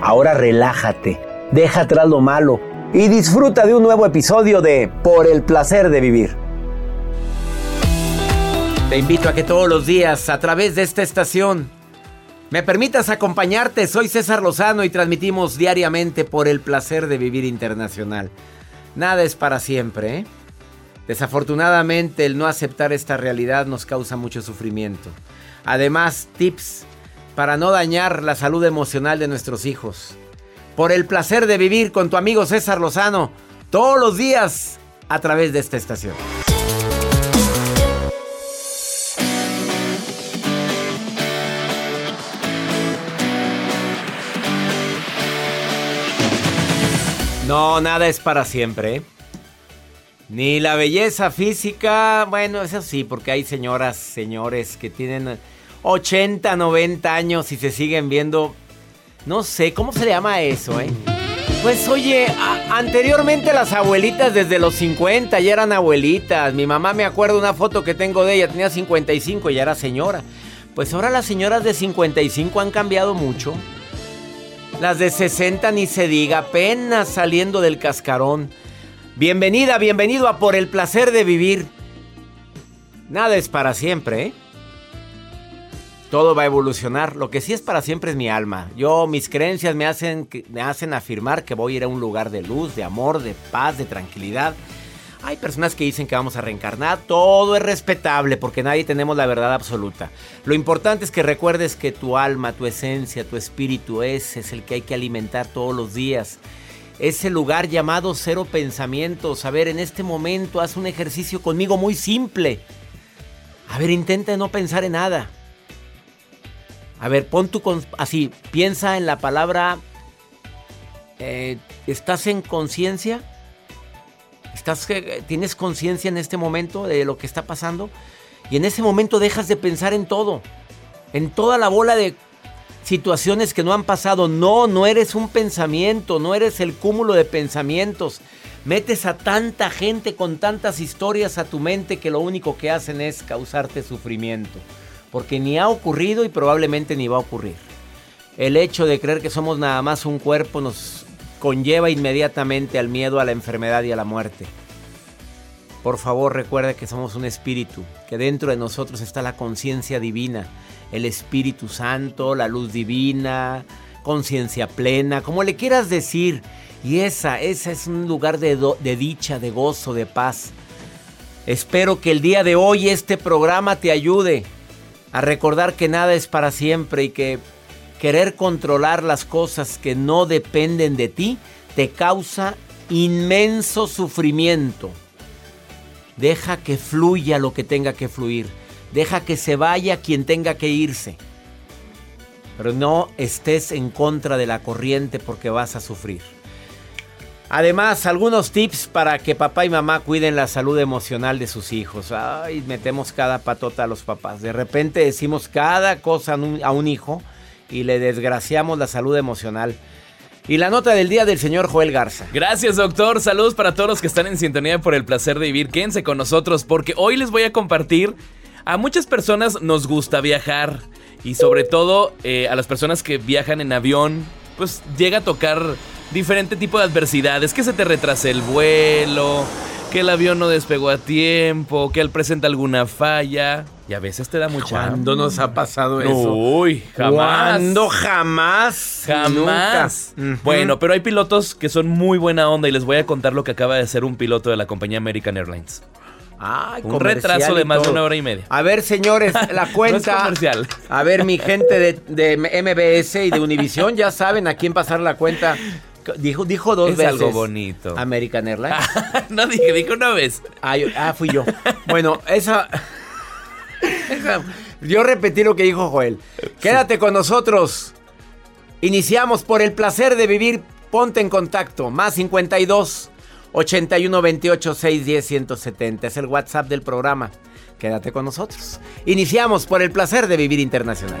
Ahora relájate, deja atrás lo malo y disfruta de un nuevo episodio de Por el placer de vivir. Te invito a que todos los días a través de esta estación me permitas acompañarte. Soy César Lozano y transmitimos diariamente por el placer de vivir internacional. Nada es para siempre, ¿eh? Desafortunadamente el no aceptar esta realidad nos causa mucho sufrimiento. Además, tips para no dañar la salud emocional de nuestros hijos. Por el placer de vivir con tu amigo César Lozano todos los días a través de esta estación. No, nada es para siempre. ¿eh? Ni la belleza física, bueno, eso sí, porque hay señoras, señores que tienen 80, 90 años y se siguen viendo, no sé, ¿cómo se le llama eso, eh? Pues oye, anteriormente las abuelitas desde los 50 ya eran abuelitas. Mi mamá me acuerdo una foto que tengo de ella, tenía 55 y ya era señora. Pues ahora las señoras de 55 han cambiado mucho. Las de 60 ni se diga, apenas saliendo del cascarón. Bienvenida, bienvenido a Por el placer de vivir. Nada es para siempre, ¿eh? Todo va a evolucionar. Lo que sí es para siempre es mi alma. Yo, mis creencias me hacen, me hacen afirmar que voy a ir a un lugar de luz, de amor, de paz, de tranquilidad. Hay personas que dicen que vamos a reencarnar. Todo es respetable porque nadie tenemos la verdad absoluta. Lo importante es que recuerdes que tu alma, tu esencia, tu espíritu, ese es el que hay que alimentar todos los días. Ese lugar llamado cero pensamientos. A ver, en este momento haz un ejercicio conmigo muy simple. A ver, intenta no pensar en nada. A ver, pon tu... Así, piensa en la palabra... eh, ¿Estás en conciencia? ¿Estás, eh, ¿Tienes conciencia en este momento de lo que está pasando? Y en ese momento dejas de pensar en todo. En toda la bola de situaciones que no han pasado. No, no eres un pensamiento, no eres el cúmulo de pensamientos. Metes a tanta gente con tantas historias a tu mente que lo único que hacen es causarte sufrimiento. Porque ni ha ocurrido y probablemente ni va a ocurrir. El hecho de creer que somos nada más un cuerpo nos conlleva inmediatamente al miedo a la enfermedad y a la muerte. Por favor, recuerda que somos un espíritu, que dentro de nosotros está la conciencia divina, el Espíritu Santo, la luz divina, conciencia plena, como le quieras decir. Y esa, esa es un lugar de, de dicha, de gozo, de paz. Espero que el día de hoy este programa te ayude a recordar que nada es para siempre y que querer controlar las cosas que no dependen de ti te causa inmenso sufrimiento. Deja que fluya lo que tenga que fluir. Deja que se vaya quien tenga que irse. Pero no estés en contra de la corriente porque vas a sufrir. Además, algunos tips para que papá y mamá cuiden la salud emocional de sus hijos. Ay, metemos cada patota a los papás. De repente decimos cada cosa a un, hijo y le desgraciamos la salud emocional. Y la nota del día del señor Joel Garza. Gracias, doctor. Saludos para todos los que están en sintonía por el placer de vivir. Quédense con nosotros porque hoy les voy a compartir. A muchas personas nos gusta viajar y sobre todo eh, a las personas que viajan en avión, pues llega a tocar diferente tipo de adversidades, que se te retrase el vuelo, que el avión no despegó a tiempo, que él presenta alguna falla. Y a veces te da mucha ¿Cuándo nos ha pasado eso? Uy, jamás. ¿Cuándo? Jamás. Jamás. Nunca. Bueno, pero hay pilotos que son muy buena onda y les voy a contar lo que acaba de hacer un piloto de la compañía American Airlines. Ay, Un retraso de más de una hora y media. A ver, señores, la cuenta. comercial. A ver, mi gente de, de MBS y de Univisión, ya saben a quién pasar la cuenta. Dijo, dijo dos Es veces. algo bonito. American Airlines. no dije, dije una vez. Ah, yo- ah, fui yo. Bueno, esa, esa- Yo repetí lo que dijo Joel. Quédate con nosotros. Iniciamos por el placer de vivir. Ponte en contacto. Más 52 81 28 610 170. Es el WhatsApp del programa. Quédate con nosotros. Iniciamos por el placer de vivir internacional.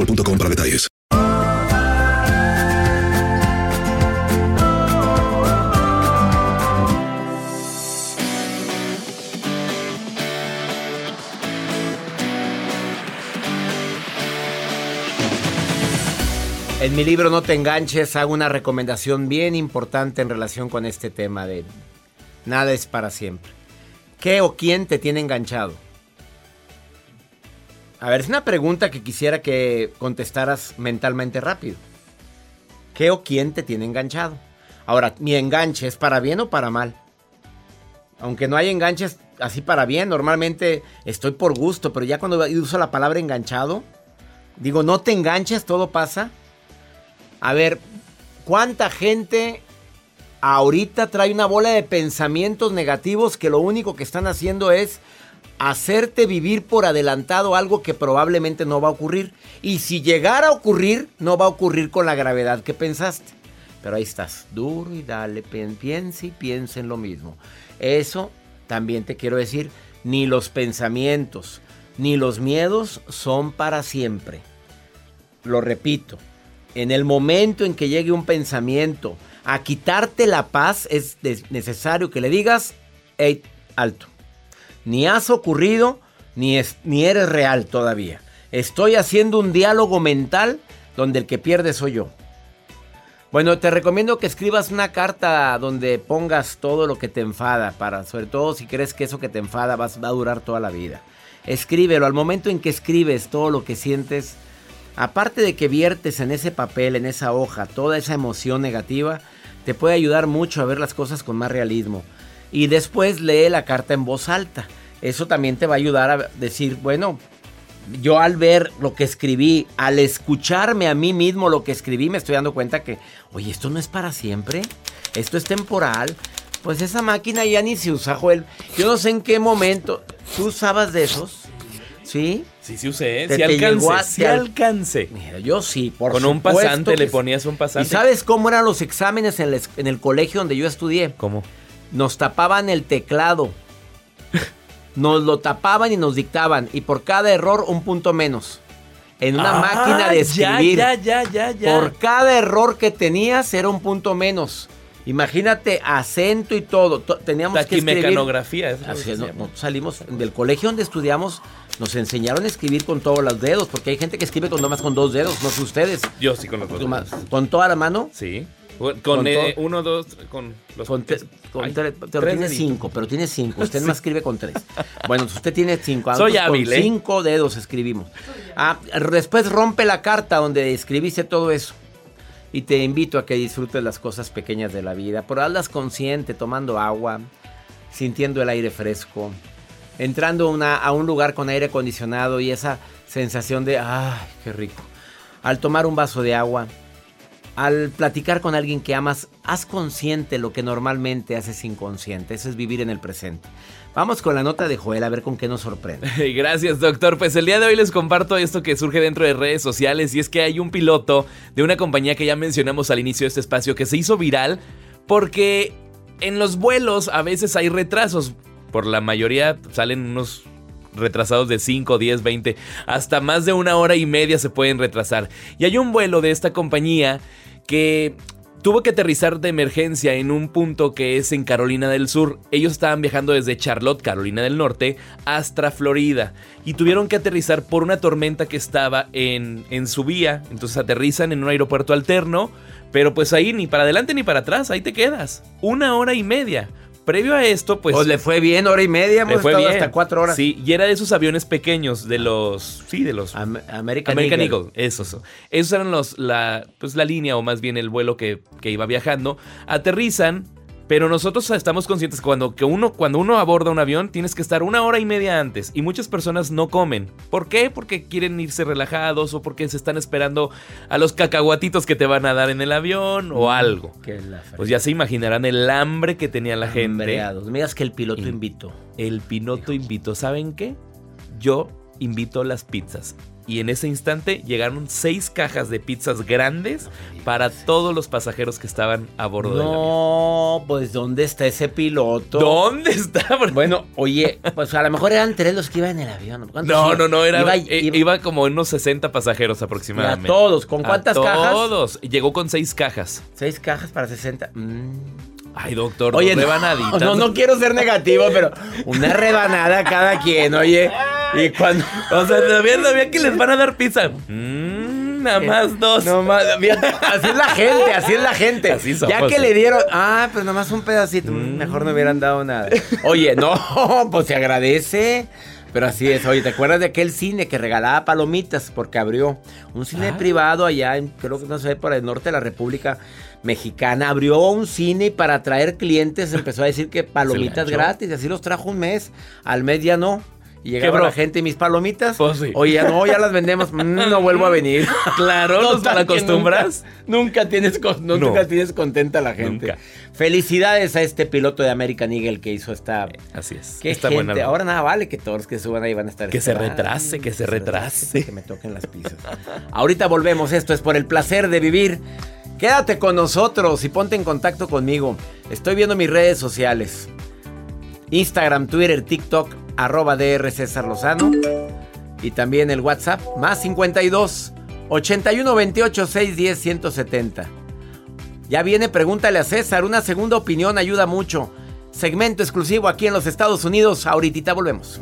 para detalles. En mi libro No te enganches hago una recomendación bien importante en relación con este tema de nada es para siempre. ¿Qué o quién te tiene enganchado? A ver, es una pregunta que quisiera que contestaras mentalmente rápido. ¿Qué o quién te tiene enganchado? Ahora, ¿mi enganche es para bien o para mal? Aunque no hay enganches así para bien, normalmente estoy por gusto, pero ya cuando uso la palabra enganchado, digo, no te enganches, todo pasa. A ver, ¿cuánta gente ahorita trae una bola de pensamientos negativos que lo único que están haciendo es hacerte vivir por adelantado algo que probablemente no va a ocurrir? Y si llegara a ocurrir, no va a ocurrir con la gravedad que pensaste. Pero ahí estás, duro y dale, pi- piensa y piensa en lo mismo. Eso también te quiero decir, ni los pensamientos, ni los miedos son para siempre. Lo repito, en el momento en que llegue un pensamiento a quitarte la paz, es necesario que le digas, hey, alto. Ni has ocurrido, ni, es- ni eres real todavía. Estoy haciendo un diálogo mental donde el que pierde soy yo. Bueno, te recomiendo que escribas una carta donde pongas todo lo que te enfada, para, sobre todo si crees que eso que te enfada vas- va a durar toda la vida. escríbelo. Al momento en que escribes todo lo que sientes, aparte de que viertes en ese papel, en esa hoja, toda esa emoción negativa, te puede ayudar mucho a ver las cosas con más realismo. Y después lee la carta en voz alta. Eso también te va a ayudar a decir, bueno, yo al ver lo que escribí, al escucharme a mí mismo lo que escribí, me estoy dando cuenta que, oye, esto no es para siempre, esto es temporal. Pues esa máquina ya ni se usa, Joel. Yo no sé en qué momento. ¿Tú usabas de esos? ¿Sí? Sí, sí usé, Te- sí te alcancé, llegó a- sí te al- alcancé. Mira, yo sí, por Con un pasante le ponías un ¿Y pasante. sabes cómo eran los exámenes en, es- en el colegio donde yo estudié? ¿Cómo? Nos tapaban el teclado. Nos lo tapaban y nos dictaban. Y por cada error, un punto menos. En una Ah, máquina de escribir. Ya, ya, ya, ya. Por cada error que tenías, era un punto menos. Imagínate, acento y todo. To- Teníamos que escribir. Taquimecanografía. eso es lo Así es, no- salimos del colegio donde estudiamos, nos enseñaron a escribir con todos los dedos, porque hay gente que escribe con nomás con dos dedos, no sé ustedes. Yo sí con los dos. Con- Con toda la mano. Sí. Con, Con eh, uno, dos, con los Con tre- con Ay, tre- pero tres tiene deditos. cinco, pero tiene cinco. Usted más escribe con tres. Bueno, usted tiene cinco. Soy nosotros hábil, Con ¿eh? cinco dedos escribimos. Ah, después rompe la carta donde escribiste todo eso. Y te invito a que disfrutes las cosas pequeñas de la vida. Por hazlas consciente, tomando agua, sintiendo el aire fresco, entrando a una- a un lugar con aire acondicionado y esa sensación de, ¡ay, qué rico! Al tomar un vaso de agua, al platicar con alguien que amas, haz consciente lo que normalmente haces inconsciente. Eso es vivir en el presente. Vamos con la nota de Joel a ver con qué nos sorprende. Gracias, doctor. Pues el día de hoy les comparto esto que surge dentro de redes sociales y es que hay un piloto de una compañía que ya mencionamos al inicio de este espacio que se hizo viral porque en los vuelos a veces hay retrasos. Por la mayoría salen unos retrasados de 5, 10, 20, hasta más de una hora y media se pueden retrasar. Y hay un vuelo de esta compañía que tuvo que aterrizar de emergencia en un punto que es en Carolina del Sur. Ellos estaban viajando desde Charlotte, Carolina del Norte, hasta Florida. Y tuvieron que aterrizar por una tormenta que estaba en, en su vía. Entonces aterrizan en un aeropuerto alterno. Pero pues ahí ni para adelante ni para atrás, ahí te quedas. Una hora y media. Previo a esto, pues... Pues le fue bien, hora y media, hemos le fue estado bien. hasta cuatro horas. Sí, y era de esos aviones pequeños, de los... Sí, de los... Am- American, American Eagle. Eagle, esos. Esos eran los, la, pues la línea o más bien el vuelo que, que iba viajando. Aterrizan, pero nosotros estamos conscientes que cuando, que uno, cuando uno aborda un avión tienes que estar una hora y media antes. Y muchas personas no comen. ¿Por qué? Porque quieren irse relajados o porque se están esperando a los cacahuatitos que te van a dar en el avión o algo. La fre- Pues ya se imaginarán el hambre que tenía la gente. Hambreados. Me digas que el piloto invitó. El Pinoto invitó, ¿saben qué? Yo invito las pizzas. Y en ese instante llegaron seis cajas de pizzas grandes para todos los pasajeros que estaban a bordo del avión. No, pues ¿dónde está ese piloto? ¿Dónde está? Bueno, oye, pues a lo mejor eran tres los que iban en el avión. ¿Cuántos No, no, no, era, Iba, eh, iba- iba como unos 60 pasajeros a aproximadamente. todos. ¿Con A cuántas cajas? Todos. Llegó con seis cajas. Seis cajas para 60. Mm. Ay, doctor, Oye, no, rebanaditas. no, no quiero ser negativo, pero una rebanada cada quien, oye. Y cuando. O sea, todavía, todavía que les van a dar pizza. Mm, nada más dos. No más, así es la gente, así es la gente. Así somos, ya que sí. le dieron, ah, pues nomás un pedacito, mm, mejor no hubieran dado nada. Oye, no, pues se agradece. Pero así es, oye, ¿te acuerdas de aquel cine que regalaba palomitas? Porque abrió un cine Ah. privado allá, en, creo que no sé, por el norte de la República Mexicana. Abrió un cine para atraer clientes empezó a decir que palomitas gratis. Y así los trajo un mes. Al mes ya no. Y llegaba la gente y mis palomitas. Pues sí. Oye, ya no, ya las vendemos. Mm, no vuelvo a venir. Claro, ¿nos Total que acostumbras? Nunca, nunca tienes, con- no, No. nunca tienes contenta a la gente. Nunca. Felicidades a este piloto de American Eagle que hizo esta. Así es. Qué Está gente. buena. Ahora nada vale que todos los que suban ahí van a estar. Que se retrase, que se retrase. Que me toquen las pizzas. Ahorita volvemos. Esto es por el placer de vivir. Quédate con nosotros y ponte en contacto conmigo. Estoy viendo mis redes sociales. Instagram, Twitter, TikTok, arroba DR César Lozano. Y también el WhatsApp, más 52 81 28 610 170. Ya viene, pregúntale a César. Una segunda opinión ayuda mucho. Segmento exclusivo aquí en los Estados Unidos. Ahorita volvemos.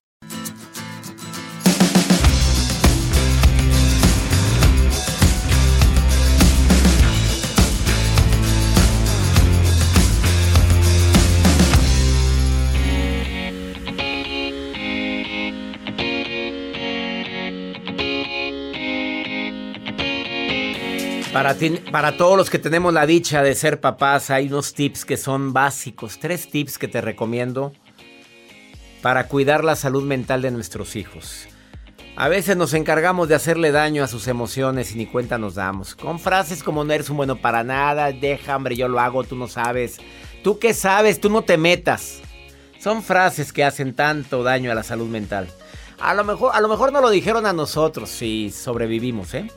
Para, todos los que tenemos la dicha de ser papás, hay unos tips que son básicos. Tres tips que te recomiendo para cuidar la salud mental de nuestros hijos. A veces nos encargamos de hacerle daño a sus emociones y ni cuenta nos damos. Con frases como no eres un bueno para nada, deja hambre, yo lo hago, tú no sabes. ¿Tú qué sabes? Tú no te metas. Son frases que hacen tanto daño a la salud mental. A lo mejor, a lo mejor no lo dijeron a nosotros si sobrevivimos, ¿eh?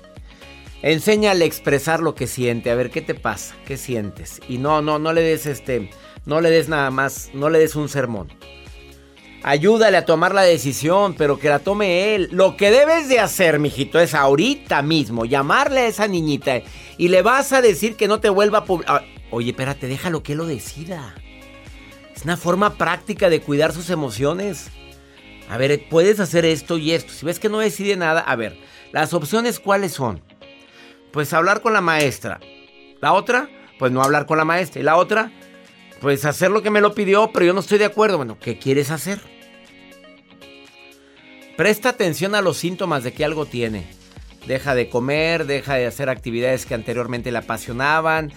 Enséñale a expresar lo que siente, a ver qué te pasa, qué sientes. Y no, no, no le des este, no le des nada más, no le des un sermón. Ayúdale a tomar la decisión, pero que la tome él. Lo que debes de hacer, mijito, es ahorita mismo llamarle a esa niñita y le vas a decir que no te vuelva a pub- ah, Oye, espérate, déjalo que lo decida. Es una forma práctica de cuidar sus emociones. A ver, puedes hacer esto y esto. Si ves que no decide nada, a ver, las opciones cuáles son. Pues hablar con la maestra. La otra, pues no hablar con la maestra. Y la otra, pues hacer lo que me lo pidió, pero yo no estoy de acuerdo. Bueno, ¿qué quieres hacer? Presta atención a los síntomas de que algo tiene. Deja de comer, deja de hacer actividades que anteriormente le apasionaban,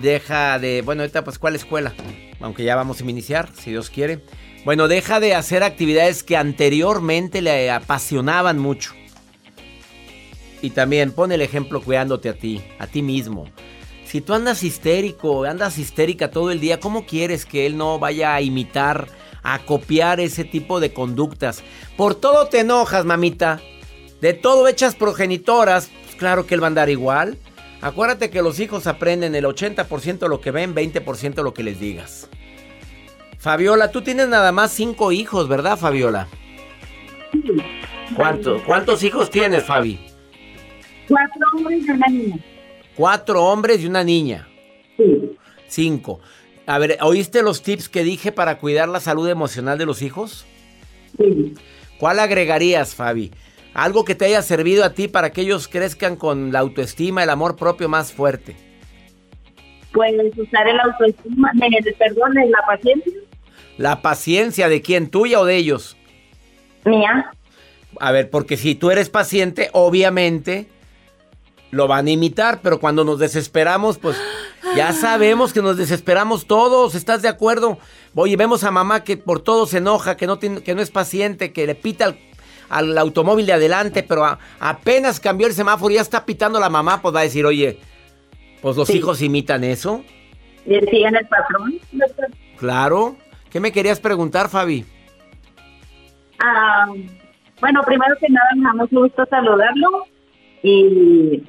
deja de, bueno, ahorita pues ¿cuál escuela? Aunque ya vamos a iniciar, si Dios quiere. Bueno, deja de hacer actividades que anteriormente le apasionaban mucho. Y también pon el ejemplo cuidándote a ti, a ti mismo. Si tú andas histérico, andas histérica todo el día, ¿cómo quieres que él no vaya a imitar, a copiar ese tipo de conductas? Por todo te enojas, mamita. De todo echas progenitoras, pues claro que él va a andar igual. Acuérdate que los hijos aprenden el 80% lo que ven, 20% lo que les digas. Fabiola, tú tienes nada más cinco hijos, ¿verdad, Fabiola? ¿Cuántos, ¿Cuántos hijos tienes, Fabi? Cuatro hombres y una niña. Cuatro hombres y una niña. Sí. Cinco. A ver, ¿oíste los tips que dije para cuidar la salud emocional de los hijos? Sí. ¿Cuál agregarías, Fabi? Algo que te haya servido a ti para que ellos crezcan con la autoestima, el amor propio más fuerte. Pues usar el autoestima, perdón, la paciencia La paciencia de quién, tuya o de ellos. mía. A ver, porque si tú eres paciente, obviamente lo van a imitar, pero cuando nos desesperamos, pues ya sabemos que nos desesperamos todos, ¿estás de acuerdo? Oye, vemos a mamá que por todo se enoja, que no, tiene, que no es paciente, que le pita al, al automóvil de adelante, pero a- apenas cambió el semáforo y ya está pitando la mamá, pues va a decir, oye, pues los Sí. hijos imitan eso. Y siguen el patrón. Claro. ¿Qué me querías preguntar, Fabi? Ah, bueno, primero que nada, me da mucho gusto saludarlo y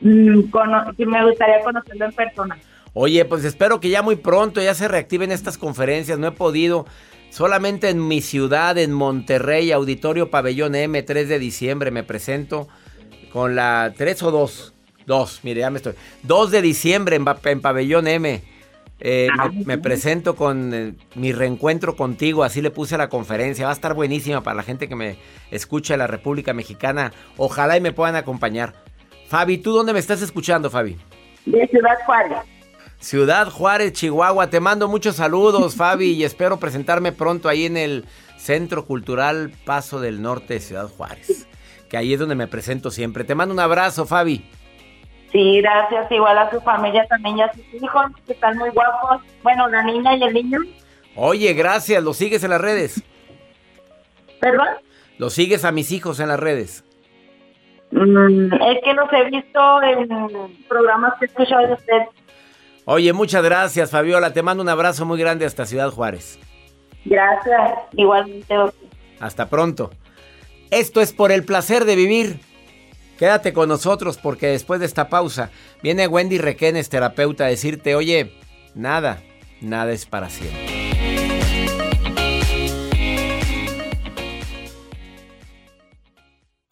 mm, cono- y me gustaría conocerlo en persona. Oye, pues espero que ya muy pronto ya se reactiven estas conferencias. No he podido. Solamente en mi ciudad, en Monterrey, Auditorio Pabellón M, 3 de diciembre, me presento con la 3 o 2. 2, mire, ya me estoy. 2 de diciembre en, en Pabellón M. Eh, me, me presento con eh, mi reencuentro contigo, así le puse a la conferencia. Va a estar buenísima para la gente que me escucha en la República Mexicana. Ojalá y me puedan acompañar. Fabi, ¿tú dónde me estás escuchando, Fabi? De Ciudad Juárez. Ciudad Juárez, Chihuahua. Te mando muchos saludos, Fabi, y espero presentarme pronto ahí en el Centro Cultural Paso del Norte de Ciudad Juárez. Que ahí es donde me presento siempre. Te mando un abrazo, Fabi. Sí, gracias. Igual a su familia también y a sus hijos, que están muy guapos. Bueno, la niña y el niño. Oye, gracias. ¿Lo sigues en las redes? ¿Perdón? ¿Lo sigues a mis hijos en las redes? Mm, es que los he visto en programas que he escuchado de usted. Oye, muchas gracias, Fabiola. Te mando un abrazo muy grande hasta Ciudad Juárez. Gracias. Igualmente. Hasta pronto. Esto es por el placer de vivir. Quédate con nosotros porque después de esta pausa viene Wendy Requenes, terapeuta, a decirte, oye, nada, nada es para siempre.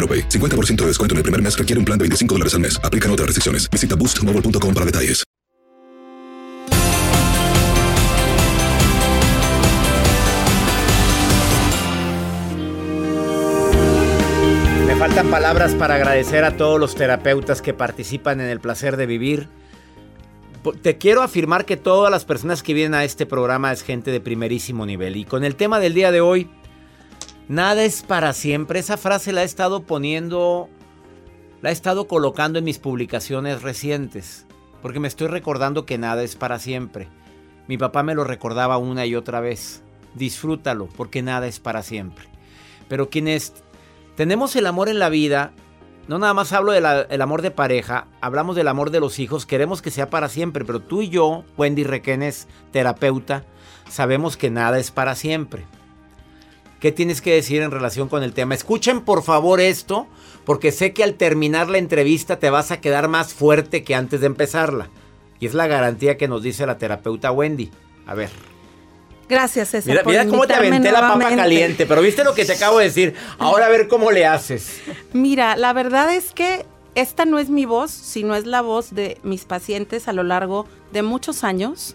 AroPay. 50% de descuento en el primer mes requiere un plan de 25 dólares al mes. Aplican otras restricciones. Visita boostmobile.com para detalles. Me faltan palabras para agradecer a todos los terapeutas que participan en el placer de vivir. Te quiero afirmar que todas las personas que vienen a este programa es gente de primerísimo nivel. Y con el tema del día de hoy, nada es para siempre. Esa frase la he estado poniendo, la he estado colocando en mis publicaciones recientes. Porque me estoy recordando que nada es para siempre. Mi papá me lo recordaba una y otra vez. Disfrútalo, porque nada es para siempre. Pero quienes tenemos el amor en la vida, no nada más hablo del amor de pareja, hablamos del amor de los hijos, queremos que sea para siempre, pero tú y yo, Wendy Requenes, terapeuta, sabemos que nada es para siempre. ¿Qué tienes que decir en relación con el tema? Escuchen por favor esto, porque sé que al terminar la entrevista te vas a quedar más fuerte que antes de empezarla. Y es la garantía que nos dice la terapeuta Wendy. A ver. Gracias, César. Mira, por mira cómo te aventé la papa caliente, pero viste lo que te acabo de decir. Ahora a ver cómo le haces. Mira, la verdad es que esta no es mi voz, sino es la voz de mis pacientes a lo largo de muchos años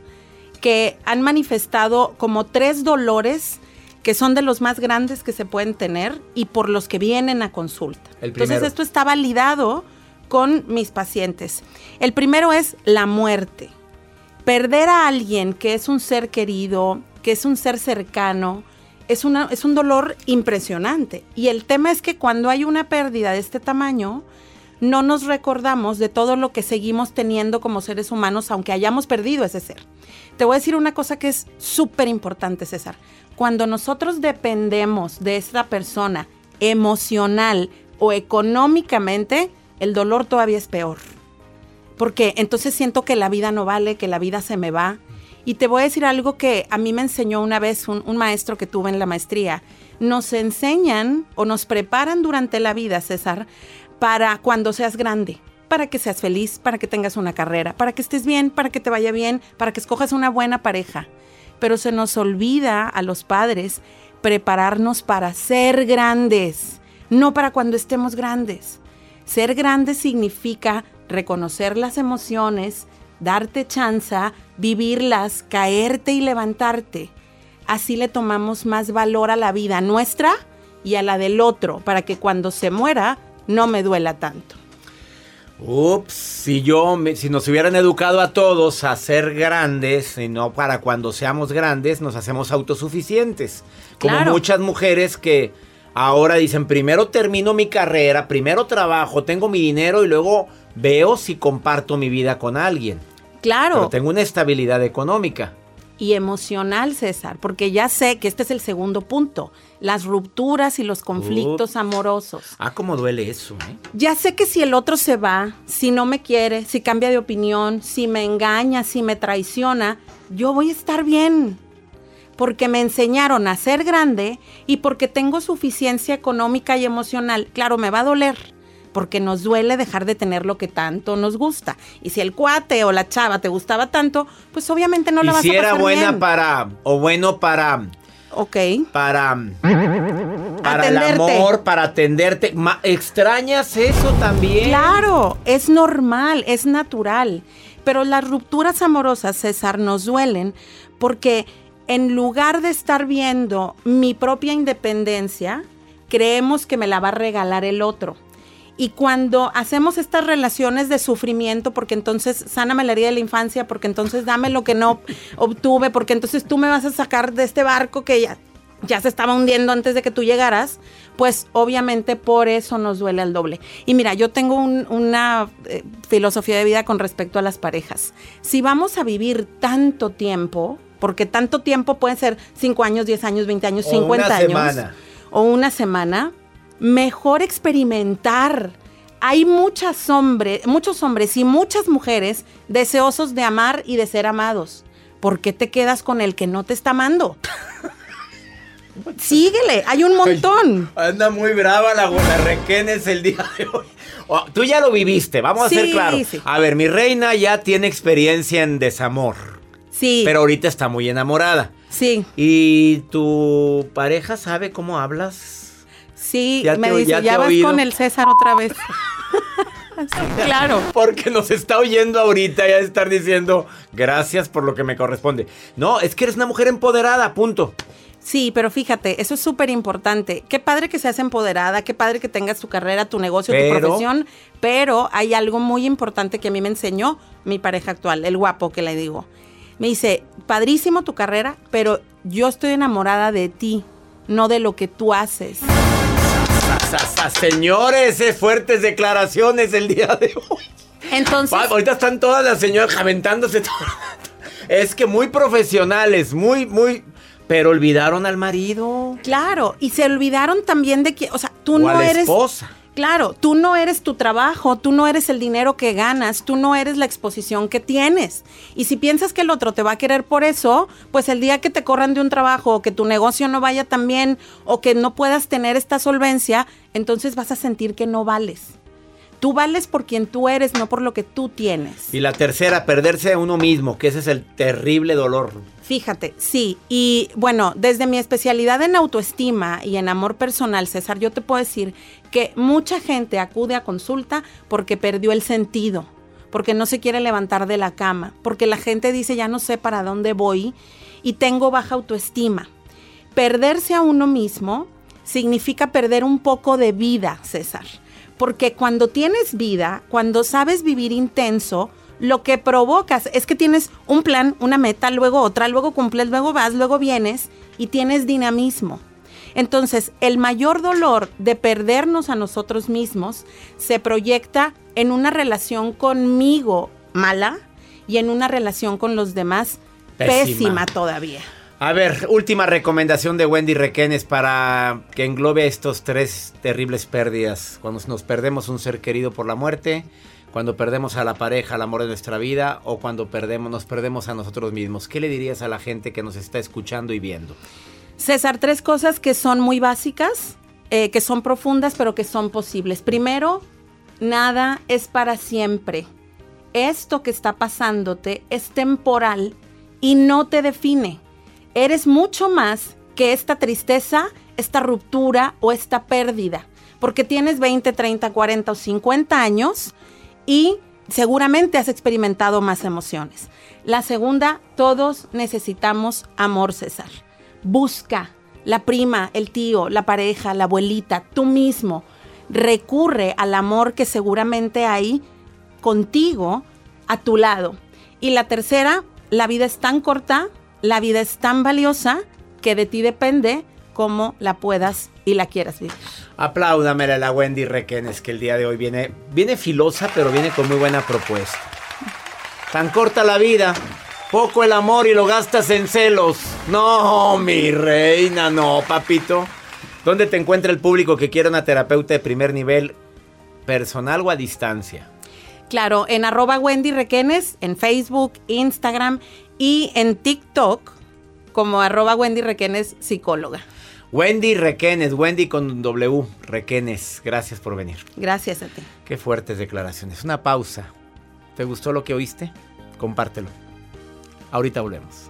que han manifestado como tres dolores que son de los más grandes que se pueden tener y por los que vienen a consulta. Entonces esto está validado con mis pacientes. El primero es la muerte. Perder a alguien que es un ser querido, que es un ser cercano, es, una, es un dolor impresionante. Y el tema es que cuando hay una pérdida de este tamaño, no nos recordamos de todo lo que seguimos teniendo como seres humanos, aunque hayamos perdido ese ser. Te voy a decir una cosa que es súper importante, César. Cuando nosotros dependemos de esta persona emocional o económicamente, el dolor todavía es peor. Porque entonces siento que la vida no vale, que la vida se me va. Y te voy a decir algo que a mí me enseñó una vez un, maestro que tuve en la maestría. Nos enseñan o nos preparan durante la vida, César, para cuando seas grande, para que seas feliz, para que tengas una carrera, para que estés bien, para que te vaya bien, para que escojas una buena pareja. Pero se nos olvida a los padres prepararnos para ser grandes, no para cuando estemos grandes. Ser grande significa reconocer las emociones, darte chance, vivirlas, caerte y levantarte. Así le tomamos más valor a la vida nuestra y a la del otro, para que cuando se muera no me duela tanto. Ups, si yo, me- si nos hubieran educado a todos a ser grandes, y no para cuando seamos grandes, nos hacemos autosuficientes. Como Claro. muchas mujeres que ahora dicen, primero termino mi carrera, primero trabajo, tengo mi dinero y luego veo si comparto mi vida con alguien. Claro. Pero tengo una estabilidad económica. y emocional, César, porque ya sé que este es el segundo punto, las rupturas y los conflictos amorosos. Ah, cómo duele eso, ¿eh? Ya sé que si el otro se va, si no me quiere, si cambia de opinión, si me engaña, si me traiciona, yo voy a estar bien. Porque me enseñaron a ser grande y porque tengo suficiencia económica y emocional. Claro, me va a doler, porque nos duele dejar de tener lo que tanto nos gusta. Y si el cuate o la chava te gustaba tanto, pues obviamente no la y vas si a pasar era buena bien. para, o bueno para, Ok. para, para el amor, para atenderte. Ma- ¿Extrañas eso también? Claro, es normal, es natural. Pero las rupturas amorosas, César, nos duelen porque en lugar de estar viendo mi propia independencia, creemos que me la va a regalar el otro. Y cuando hacemos estas relaciones de sufrimiento, porque entonces sáname la herida de la infancia, porque entonces dame lo que no obtuve, porque entonces tú me vas a sacar de este barco que ya, ya se estaba hundiendo antes de que tú llegaras, pues obviamente por eso nos duele al doble. Y mira, yo tengo un- una eh, filosofía de vida con respecto a las parejas. Si vamos a vivir tanto tiempo, porque tanto tiempo pueden ser 5 años, 10 años, 20 años, O 50 una años semana. o una semana, mejor experimentar. Hay muchas hombre, muchos hombres y muchas mujeres deseosos de amar y de ser amados. ¿Por qué te quedas con el que no te está amando? Síguele, hay un montón. Anda muy brava la, requenes el día de hoy. Oh, tú ya lo viviste, vamos a ser claros. sí. A ver, mi reina ya tiene experiencia en desamor. Sí. Pero ahorita está muy enamorada. Sí. ¿Y tu pareja sabe cómo hablas? Sí, Ya me te- dice, ya vas oído". con el César otra vez. Claro. Porque nos está oyendo ahorita ya estar diciendo gracias por lo que me corresponde. No, es que eres una mujer empoderada, punto. Sí, pero fíjate, eso es súper importante. Qué padre que seas empoderada, qué padre que tengas tu carrera, tu negocio, Pero- tu profesión, pero hay algo muy importante que a mí me enseñó mi pareja actual, el guapo que le digo. Me dice, padrísimo tu carrera, pero yo estoy enamorada de ti, no de lo que tú haces. Señores, eh, fuertes declaraciones el día de hoy. Entonces, Va, ahorita están todas las señoras aventándose todo. Es que muy profesionales, muy, muy. Pero olvidaron al marido. claro, y se olvidaron también de que, o sea, tú o no a la eres... esposa. Claro, tú no eres tu trabajo, tú no eres el dinero que ganas, tú no eres la exposición que tienes. Y si piensas que el otro te va a querer por eso, pues el día que te corran de un trabajo o que tu negocio no vaya tan bien o que no puedas tener esta solvencia, entonces vas a sentir que no vales. Tú vales por quien tú eres, no por lo que tú tienes. Y la tercera, perderse a uno mismo, que ese es el terrible dolor. Fíjate, sí. Y bueno, desde mi especialidad en autoestima y en amor personal, César, yo te puedo decir que mucha gente acude a consulta porque perdió el sentido, porque no se quiere levantar de la cama, porque la gente dice ya no sé para dónde voy y tengo baja autoestima. Perderse a uno mismo significa perder un poco de vida, César. Porque cuando tienes vida, cuando sabes vivir intenso, lo que provocas es que tienes un plan, una meta, luego otra, luego cumples, luego vas, luego vienes y tienes dinamismo. Entonces, el mayor dolor de perdernos a nosotros mismos se proyecta en una relación conmigo mala y en una relación con los demás pésima, Pésima. todavía. A ver, última recomendación de Wendy Requenes para que englobe estos tres terribles pérdidas. Cuando nos perdemos un ser querido por la muerte, cuando perdemos a la pareja, al amor de nuestra vida, o cuando perdemos, nos perdemos a nosotros mismos. ¿Qué le dirías a la gente que nos está escuchando y viendo? César, tres cosas que son muy básicas, eh, que son profundas, pero que son posibles. Primero, nada es para siempre. Esto que está pasándote es temporal y no te define. Eres mucho más que esta tristeza, esta ruptura o esta pérdida. Porque tienes 20, 30, 40 o 50 años y seguramente has experimentado más emociones. La segunda, todos necesitamos amor, César. Busca la prima, el tío, la pareja, la abuelita, tú mismo. Recurre al amor que seguramente hay contigo a tu lado. Y la tercera, la vida es tan corta, la vida es tan valiosa que de ti depende cómo la puedas y la quieras vivir. Apláudamela a la Wendy Requenes que el día de hoy viene, viene filosa, pero viene con muy buena propuesta. Tan corta la vida, poco el amor y lo gastas en celos. No, mi reina, no, papito. ¿Dónde te encuentra el público que quiere una terapeuta de primer nivel, personal o a distancia? Claro, en arroba Wendy Requenes, en Facebook, Instagram y en TikTok como arroba Wendy Requenes psicóloga. Wendy Requenes, Wendy con W, Requenes, gracias por venir. Gracias a ti. Qué fuertes declaraciones. Una pausa. ¿Te gustó lo que oíste? Compártelo. Ahorita volvemos.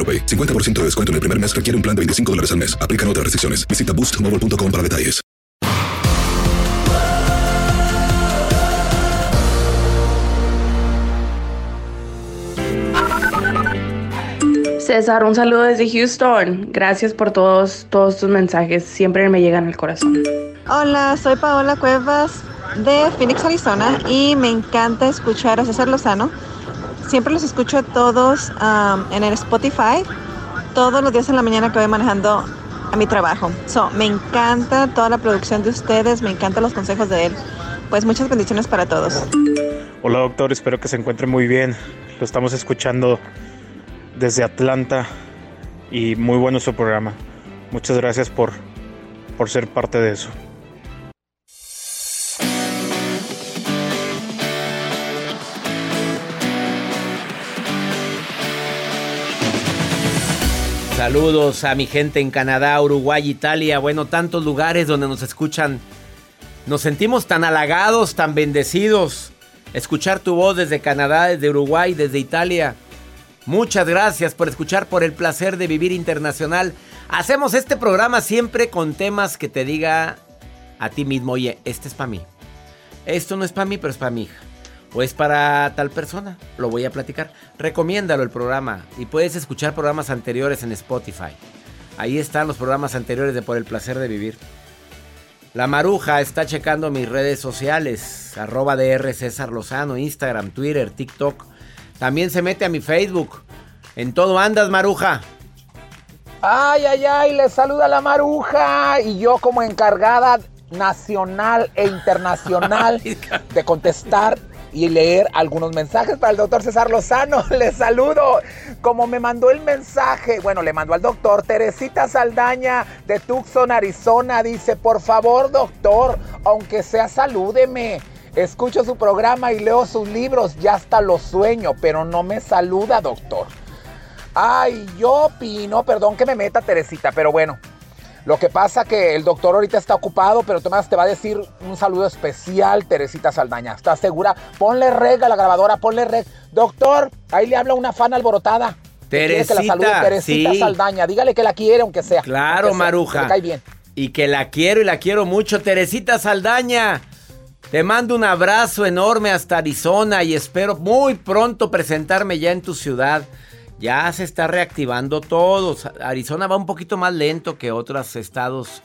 AroPay. 50% de descuento en el primer mes requiere un plan de 25 dólares al mes. Aplican otras restricciones. Visita boostmobile.com para detalles. César, un saludo desde Houston. Gracias por todos, todos tus mensajes. Siempre me llegan al corazón. Hola, soy Paola Cuevas de Phoenix, Arizona y me encanta escuchar a César Lozano. Siempre los escucho a todos en el Spotify, todos los días en la mañana que voy manejando a mi trabajo. So, me encanta toda la producción de ustedes, me encantan los consejos de él. Pues muchas bendiciones para todos. Hola doctor, espero que se encuentre muy bien. Lo estamos escuchando desde Atlanta y muy bueno su programa. Muchas gracias por, por ser parte de eso. Saludos a mi gente en Canadá, Uruguay, Italia, bueno, tantos lugares donde nos escuchan. Nos sentimos tan halagados, tan bendecidos. Escuchar tu voz desde Canadá, desde Uruguay, desde Italia. Muchas gracias por escuchar, por el placer de vivir internacional. Hacemos este programa siempre con temas que te diga a ti mismo, oye, este es para mí. Esto no es para mí, pero es para mi hija. O es para tal persona, lo voy a platicar. Recomiéndalo el programa y puedes escuchar programas anteriores en Spotify. Ahí están los programas anteriores de Por el Placer de Vivir. La Maruja está checando mis redes sociales, arroba DR César Lozano, Instagram, Twitter, TikTok. También se mete a mi Facebook. En todo andas, Maruja. Ay, ay, ay, le saluda la Maruja y yo como encargada nacional e internacional de contestar y leer algunos mensajes para el doctor César Lozano. Le saludo. Como me mandó el mensaje, bueno, le mandó al doctor Teresita Saldaña de Tucson, Arizona. Dice, por favor, doctor, aunque sea salúdeme. Escucho su programa y leo sus libros, ya hasta lo sueño, pero no me saluda, doctor. Ay, yo opino, perdón que me meta, Teresita, pero bueno, lo que pasa que el doctor ahorita está ocupado, pero Tomás te va a decir un saludo especial, Teresita Saldaña. ¿Estás segura? Ponle reg a la grabadora, ponle reg. Doctor, ahí le habla una fan alborotada. Teresita, que la salude, Teresita sí. Saldaña. Dígale que la quiere, aunque sea. Claro, aunque sea, Maruja. que cae bien. Y que la quiero y la quiero mucho. Teresita Saldaña. Te mando un abrazo enorme hasta Arizona y espero muy pronto presentarme ya en tu ciudad. Ya se está reactivando todo. Arizona va un poquito más lento que otros estados.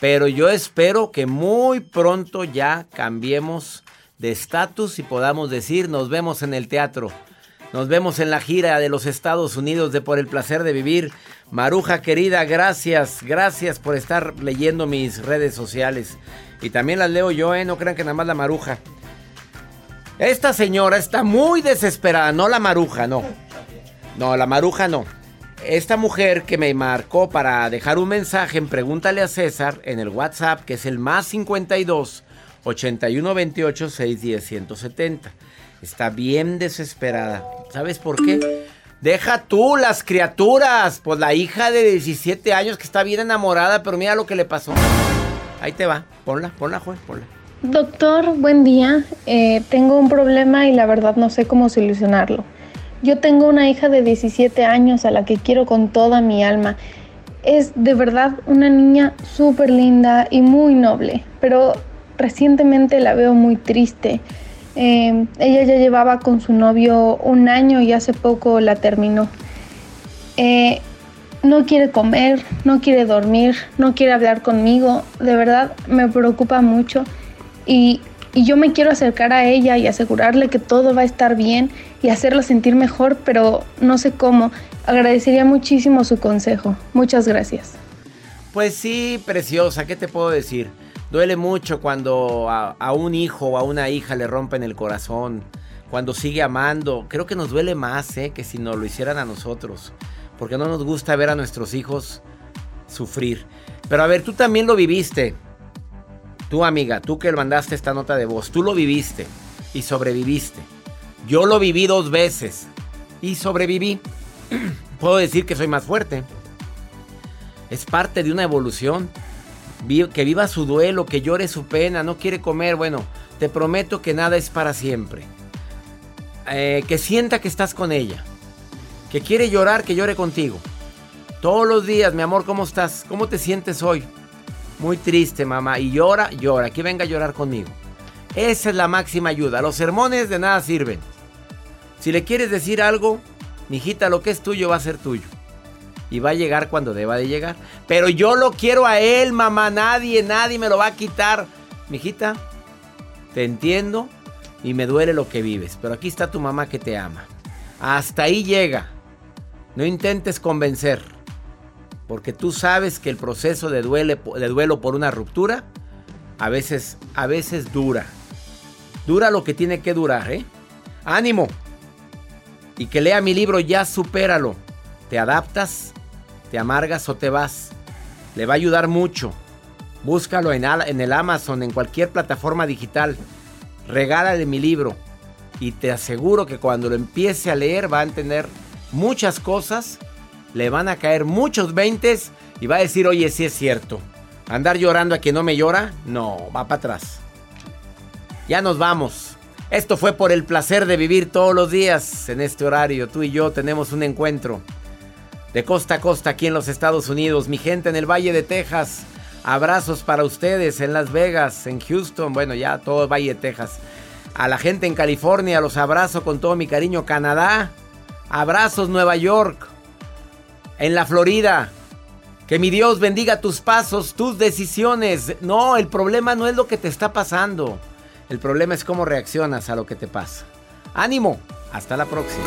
Pero yo espero que muy pronto ya cambiemos de estatus y podamos decir nos vemos en el teatro. Nos vemos en la gira de los Estados Unidos de Por el Placer de Vivir. Maruja querida, gracias, gracias por estar leyendo mis redes sociales. Y también las leo yo, ¿eh? No crean que nada más la Maruja. Esta señora está muy desesperada, no la Maruja, no. No, la Maruja no. Esta mujer que me marcó para dejar un mensaje en Pregúntale a César en el WhatsApp, que es el más 52 81 28 610 170. Está bien desesperada. ¿Sabes por qué? Deja tú las criaturas. Pues la hija de 17 años que está bien enamorada, pero mira lo que le pasó. Ahí te va. Ponla, ponla, Juan, ponla. Doctor, buen día. Eh, tengo un problema y la verdad no sé cómo solucionarlo. Yo tengo una hija de 17 años a la que quiero con toda mi alma. Es de verdad una niña súper linda y muy noble, pero recientemente la veo muy triste. Eh, ella ya llevaba con su novio un año y hace poco la terminó. Eh, no quiere comer, no quiere dormir, no quiere hablar conmigo. De verdad me preocupa mucho y, y yo me quiero acercar a ella y asegurarle que todo va a estar bien y hacerla sentir mejor, pero no sé cómo. Agradecería muchísimo su consejo. Muchas gracias. Pues sí, preciosa, ¿qué te puedo decir? Duele mucho cuando a, un hijo o a una hija le rompen el corazón, cuando sigue amando. Creo que nos duele más ¿eh? que si nos lo hicieran a nosotros, porque no nos gusta ver a nuestros hijos sufrir. Pero a ver, tú también lo viviste. Tú amiga, tú que mandaste esta nota de voz, tú lo viviste y sobreviviste. Yo lo viví dos veces y sobreviví. Puedo decir que soy más fuerte. Es parte de una evolución. Que viva su duelo, que llore su pena, no quiere comer. Bueno, te prometo que nada es para siempre. Eh, que sienta que estás con ella. Que quiere llorar, que llore contigo. Todos los días, mi amor, ¿cómo estás? ¿Cómo te sientes hoy? Muy triste, mamá. Y llora, llora. Que venga a llorar conmigo. Esa es la máxima ayuda. Los sermones de nada sirven. Si le quieres decir algo, mijita, lo que es tuyo va a ser tuyo. y va a llegar cuando deba de llegar. Pero yo lo quiero a él, mamá. Nadie, nadie me lo va a quitar. Mijita, te entiendo y me duele lo que vives. Pero aquí está tu mamá que te ama. Hasta ahí llega. No intentes convencer. Porque tú sabes que el proceso de, de duelo por una ruptura a veces, a veces dura. Dura lo que tiene que durar, ¿eh? Ánimo. Y que lea mi libro Ya supéralo. ¿Te adaptas? ¿Te amargas o te vas? Le va a ayudar mucho. Búscalo en, en el Amazon, en cualquier plataforma digital. Regálale mi libro. Y te aseguro que cuando lo empiece a leer va a entender muchas cosas. Le van a caer muchos veintes y va a decir, oye, sí es cierto. Andar llorando a quien no me llora, no, va para atrás. Ya nos vamos. Esto fue por el placer de vivir todos los días en este horario. Tú y yo tenemos un encuentro de costa a costa aquí en los Estados Unidos. Mi gente en el Valle de Texas. Abrazos para ustedes en Las Vegas, en Houston. Bueno, ya todo el Valle de Texas. A la gente en California los abrazo con todo mi cariño. Canadá. Abrazos Nueva York. En la Florida. Que mi Dios bendiga tus pasos, tus decisiones. No, el problema no es lo que te está pasando. El problema es cómo reaccionas a lo que te pasa. Ánimo, hasta la próxima.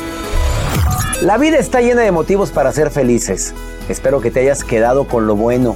La vida está llena de motivos para ser felices. Espero que te hayas quedado con lo bueno